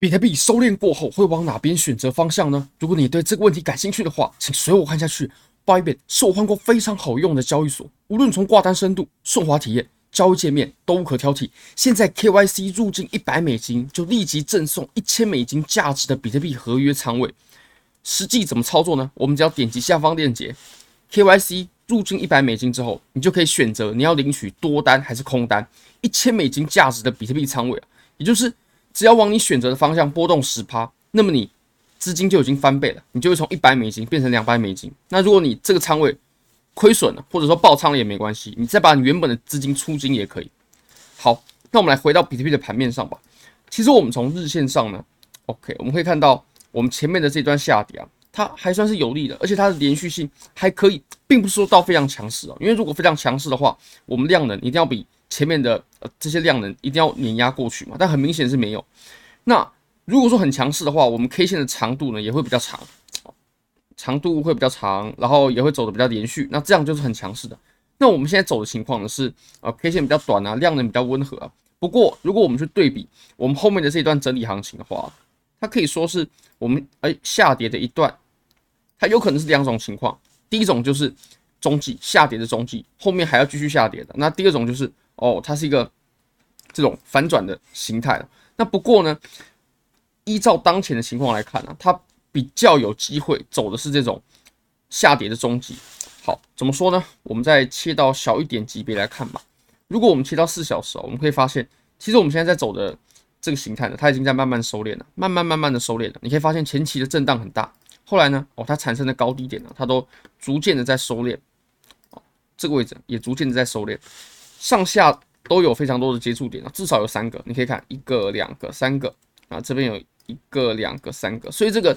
比特币收敛过后会往哪边选择方向呢？如果你对这个问题感兴趣的话，请随我看下去。Bybit 是我换过非常好用的交易所，无论从挂单深度、顺滑体验、交易界面都无可挑剔。现在 KYC 入境一百美金就立即赠送一千美金价值的比特币合约仓位。实际怎么操作呢？我们只要点击下方链接，KYC 入境一百美金之后，你就可以选择你要领取多单还是空单一千美金价值的比特币仓位，也就是。只要往你选择的方向波动十趴，那么你资金就已经翻倍了，你就会从一百美金变成两百美金。那如果你这个仓位亏损了，或者说爆仓了也没关系，你再把你原本的资金出金也可以。好，那我们来回到比特币的盘面上吧。其实我们从日线上呢，OK，我们可以看到我们前面的这段下跌啊，它还算是有利的，而且它的连续性还可以，并不是说到非常强势哦。因为如果非常强势的话，我们量能一定要比。前面的呃这些量能一定要碾压过去嘛，但很明显是没有。那如果说很强势的话，我们 K 线的长度呢也会比较长，长度会比较长，然后也会走的比较连续。那这样就是很强势的。那我们现在走的情况呢是呃 K 线比较短啊，量能比较温和啊。不过如果我们去对比我们后面的这一段整理行情的话，它可以说是我们哎下跌的一段，它有可能是两种情况。第一种就是中继下跌的中继，后面还要继续下跌的。那第二种就是。哦，它是一个这种反转的形态。那不过呢，依照当前的情况来看呢、它比较有机会走的是这种下跌的中继。好，怎么说呢？我们再切到小一点级别来看吧。如果我们切到四小时，我们可以发现，其实我们现在在走的这个形态呢，它已经在慢慢收敛了，慢慢慢慢的收敛了。你可以发现前期的震荡很大，后来呢，哦，它产生的高低点呢，它都逐渐的在收敛。哦，这个位置也逐渐的在收敛。上下都有非常多的接触点啊，至少有三个，你可以看一个、两个、三个啊，这边有一个、两个、三个，所以这个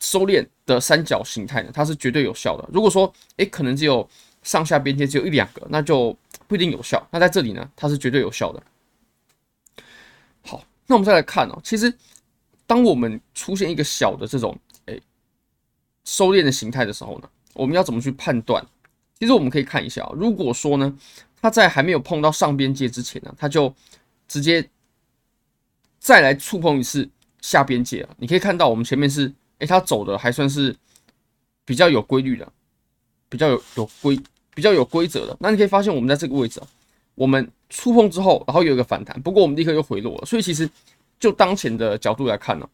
收敛的三角形态呢，它是绝对有效的。如果说诶可能只有上下边界只有一两个，那就不一定有效。那在这里呢，它是绝对有效的。好，那我们再来看哦，其实当我们出现一个小的这种诶收敛的形态的时候呢，我们要怎么去判断？其实我们可以看一下，如果说呢，它在还没有碰到上边界之前呢，它就直接再来触碰一次下边界啊。你可以看到，我们前面是，诶，它走的还算是比较有规律的，比较有有规，比较有规则的。那你可以发现，我们在这个位置啊，我们触碰之后，然后有一个反弹，不过我们立刻又回落了。所以其实就当前的角度来看呢，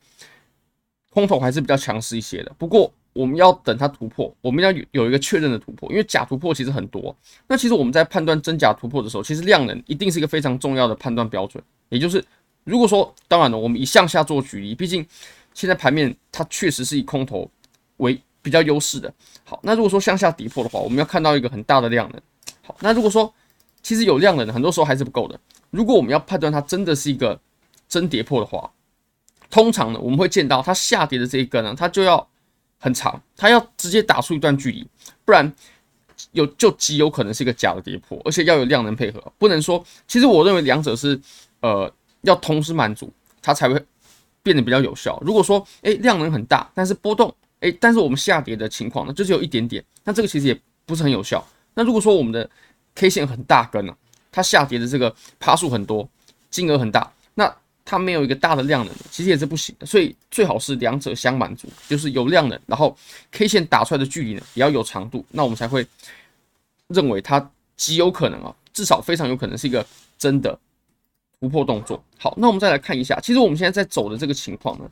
空头还是比较强势一些的。不过，我们要等它突破，我们要有有一个确认的突破，因为假突破其实很多。那其实我们在判断真假突破的时候，其实量能一定是一个非常重要的判断标准。也就是，如果说当然了，我们以向下做举例，毕竟现在盘面它确实是以空头为比较优势的。好，那如果说向下跌破的话，我们要看到一个很大的量能。好，那如果说其实有量能的，很多时候还是不够的。如果我们要判断它真的是一个真跌破的话，通常呢，我们会见到它下跌的这一根呢，它就要。很长，它要直接打出一段距离，不然有就极有可能是一个假的跌破，而且要有量能配合，不能说。其实我认为两者是呃要同时满足，它才会变得比较有效。如果说诶量能很大，但是波动诶，但是我们下跌的情况呢，就只有一点点，那这个其实也不是很有效。那如果说我们的 K 线很大根呢，它下跌的这个趴数很多，金额很大，它没有一个大的量能，其实也是不行的，所以最好是两者相满足，就是有量能，然后 K 线打出来的距离呢也要有长度，那我们才会认为它极有可能啊，至少非常有可能是一个真的突破动作。好，那我们再来看一下，其实我们现在在走的这个情况呢，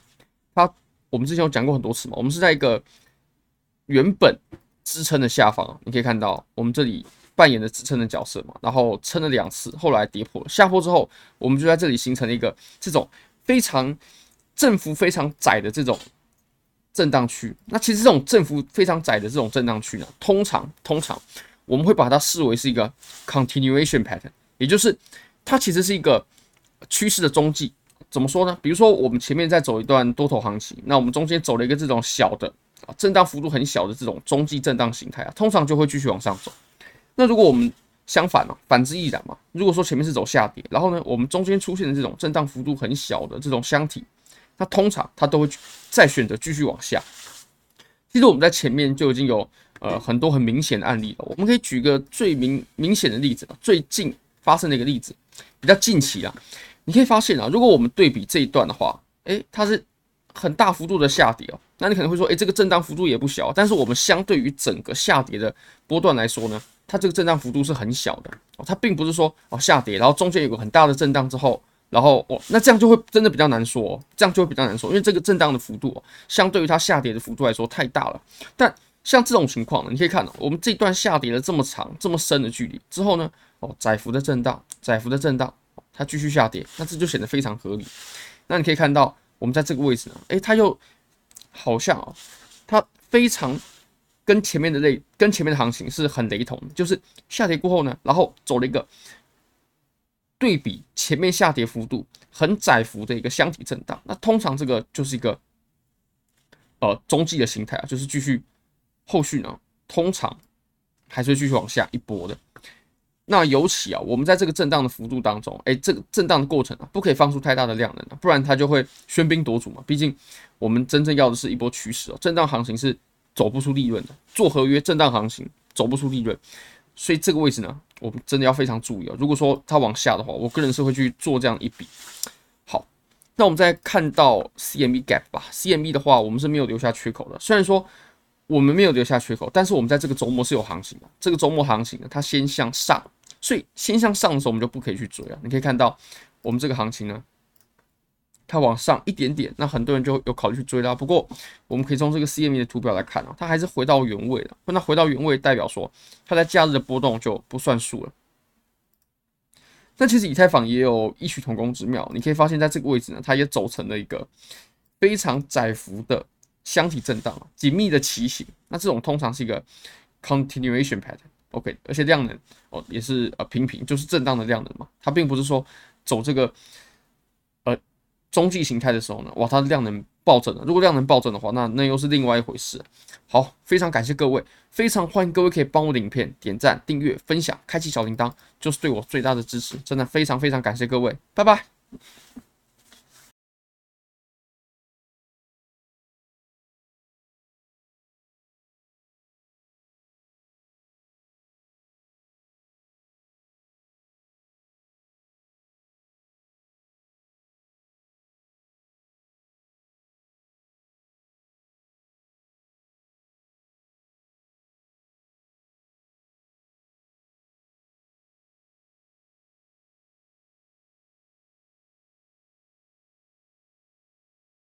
它我们之前有讲过很多次嘛，我们是在一个原本支撑的下方，你可以看到我们这里。扮演的支撑的角色嘛，然后撑了两次，后来跌破，下坡之后，我们就在这里形成了一个这种非常振幅非常窄的这种震荡区。那其实这种振幅非常窄的这种震荡区呢，通常通常我们会把它视为是一个 continuation pattern，也就是它其实是一个趋势的中继。怎么说呢？比如说我们前面在走一段多头行情，那我们中间走了一个这种小的啊震荡幅度很小的这种中继震荡形态啊，通常就会继续往上走。那如果我们相反嘛，反之亦然嘛。如果说前面是走下跌，然后呢，我们中间出现的这种震荡幅度很小的这种箱体，它通常它都会再选择继续往下。其实我们在前面就已经有呃很多很明显的案例了。我们可以举个最明明显的例子，最近发生的一个例子，比较近期啊，你可以发现啊，如果我们对比这一段的话，诶，它是很大幅度的下跌哦。那你可能会说，诶，这个震荡幅度也不小，但是我们相对于整个下跌的波段来说呢，它这个震荡幅度是很小的哦。它并不是说哦下跌，然后中间有个很大的震荡之后，然后哦，那这样就会真的比较难说哦，这样就会比较难说，因为这个震荡的幅度哦，相对于它下跌的幅度来说太大了。但像这种情况呢，你可以看到，我们这段下跌了这么长、这么深的距离之后呢，哦，窄幅的震荡，窄幅的震荡，它继续下跌，那这就显得非常合理。那你可以看到，我们在这个位置呢，诶，它又。好像啊，它非常跟前面的类，跟前面的行情是很雷同的，就是下跌过后呢，然后走了一个对比前面下跌幅度很窄幅的一个箱体震荡。那通常这个就是一个呃中继的形态啊，就是继续后续呢，通常还是会继续往下一波的。那尤其啊，我们在这个震荡的幅度当中，哎，这个震荡的过程啊，不可以放出太大的量能啊，不然它就会喧宾夺主嘛。毕竟我们真正要的是一波趋势哦，震荡行情是走不出利润的。做合约震荡行情走不出利润，所以这个位置呢，我们真的要非常注意啊。如果说它往下的话，我个人是会去做这样一笔。好，那我们再看到 CME Gap 吧，CME 的话，我们是没有留下缺口的。虽然说我们没有留下缺口，但是我们在这个周末是有行情的。这个周末行情呢，它先向上。所以先向上的时候，我们就不可以去追啊。你可以看到，我们这个行情呢，它往上一点点，那很多人就有考虑去追啦。不过，我们可以从这个 CME 的图表来看啊，它还是回到原位了。那回到原位，代表说它在假日的波动就不算数了。但其实以太坊也有异曲同工之妙，你可以发现在这个位置呢，它也走成了一个非常窄幅的箱体震荡，紧密的旗形。那这种通常是一个 continuation pattern。OK，而且量能哦也是呃平平，就是震荡的量能嘛，它并不是说走这个中继形态的时候呢，哇，它的量能暴增了。如果量能暴增的话，那那又是另外一回事。好，非常感谢各位，非常欢迎各位可以帮我的影片点赞、订阅、分享、开启小铃铛，就是对我最大的支持。真的非常非常感谢各位，拜拜。